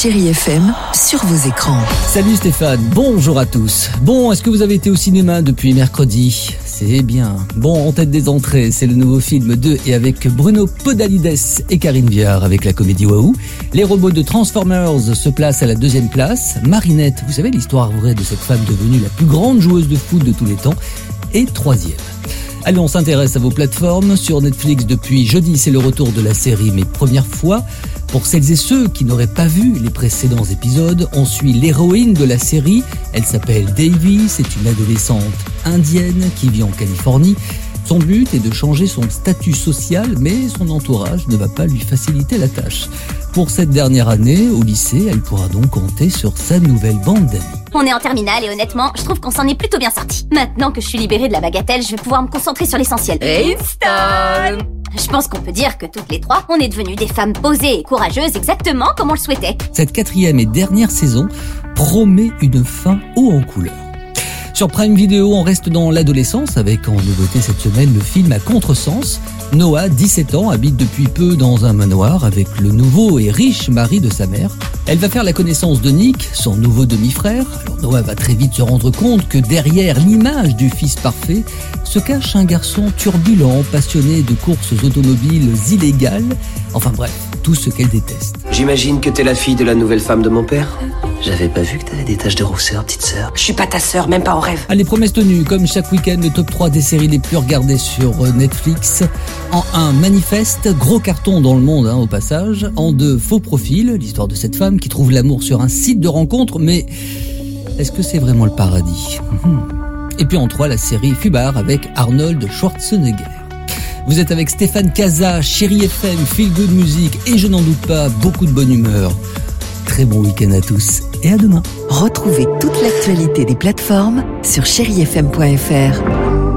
Chérie FM sur vos écrans. Salut Stéphane, bonjour à tous. Bon, est-ce que vous avez été au cinéma depuis mercredi? C'est bien. Bon, en tête des entrées, c'est le nouveau film de et avec Bruno Podalides et Karine Viard avec la comédie Wahoo. Les robots de Transformers se placent à la deuxième place. Marinette, vous savez l'histoire vraie de cette femme devenue la plus grande joueuse de foot de tous les temps, est troisième. Allez, on s'intéresse à vos plateformes. Sur Netflix, depuis jeudi, c'est le retour de la série Mes premières fois. Pour celles et ceux qui n'auraient pas vu les précédents épisodes, on suit l'héroïne de la série. Elle s'appelle Davy, c'est une adolescente indienne qui vit en Californie. Son but est de changer son statut social, mais son entourage ne va pas lui faciliter la tâche. Pour cette dernière année, au lycée, elle pourra donc compter sur sa nouvelle bande d'amis. On est en terminale et honnêtement, je trouve qu'on s'en est plutôt bien sorti. Maintenant que je suis libérée de la bagatelle, je vais pouvoir me concentrer sur l'essentiel. Je pense qu'on peut dire que toutes les trois, on est devenues des femmes posées et courageuses exactement comme on le souhaitait. Cette quatrième et dernière saison promet une fin haut en couleur. Sur Prime Video, on reste dans l'adolescence avec en nouveauté cette semaine le film à contresens. Noah, 17 ans, habite depuis peu dans un manoir avec le nouveau et riche mari de sa mère. Elle va faire la connaissance de Nick, son nouveau demi-frère. Alors Noah va très vite se rendre compte que derrière l'image du fils parfait se cache un garçon turbulent, passionné de courses automobiles illégales. Enfin bref, tout ce qu'elle déteste. J'imagine que t'es la fille de la nouvelle femme de mon père J'avais pas vu que t'avais des taches de rousseur, petite sœur. Je suis pas ta sœur, même pas en rêve. Allez, promesses tenues, comme chaque week-end, le top 3 des séries les plus regardées sur euh, Netflix. En 1, Manifeste, gros carton dans le monde hein, au passage. En 2, Faux Profil, l'histoire de cette femme qui trouve l'amour sur un site de rencontre, mais est-ce que c'est vraiment le paradis? Et puis en 3, la série Fubar avec Arnold Schwarzenegger. Vous êtes avec Stéphane Casa, Chéri FM, Feel Good Music et je n'en doute pas, beaucoup de bonne humeur. Très bon week-end à tous et à demain. Retrouvez toute l'actualité des plateformes sur chérifm.fr.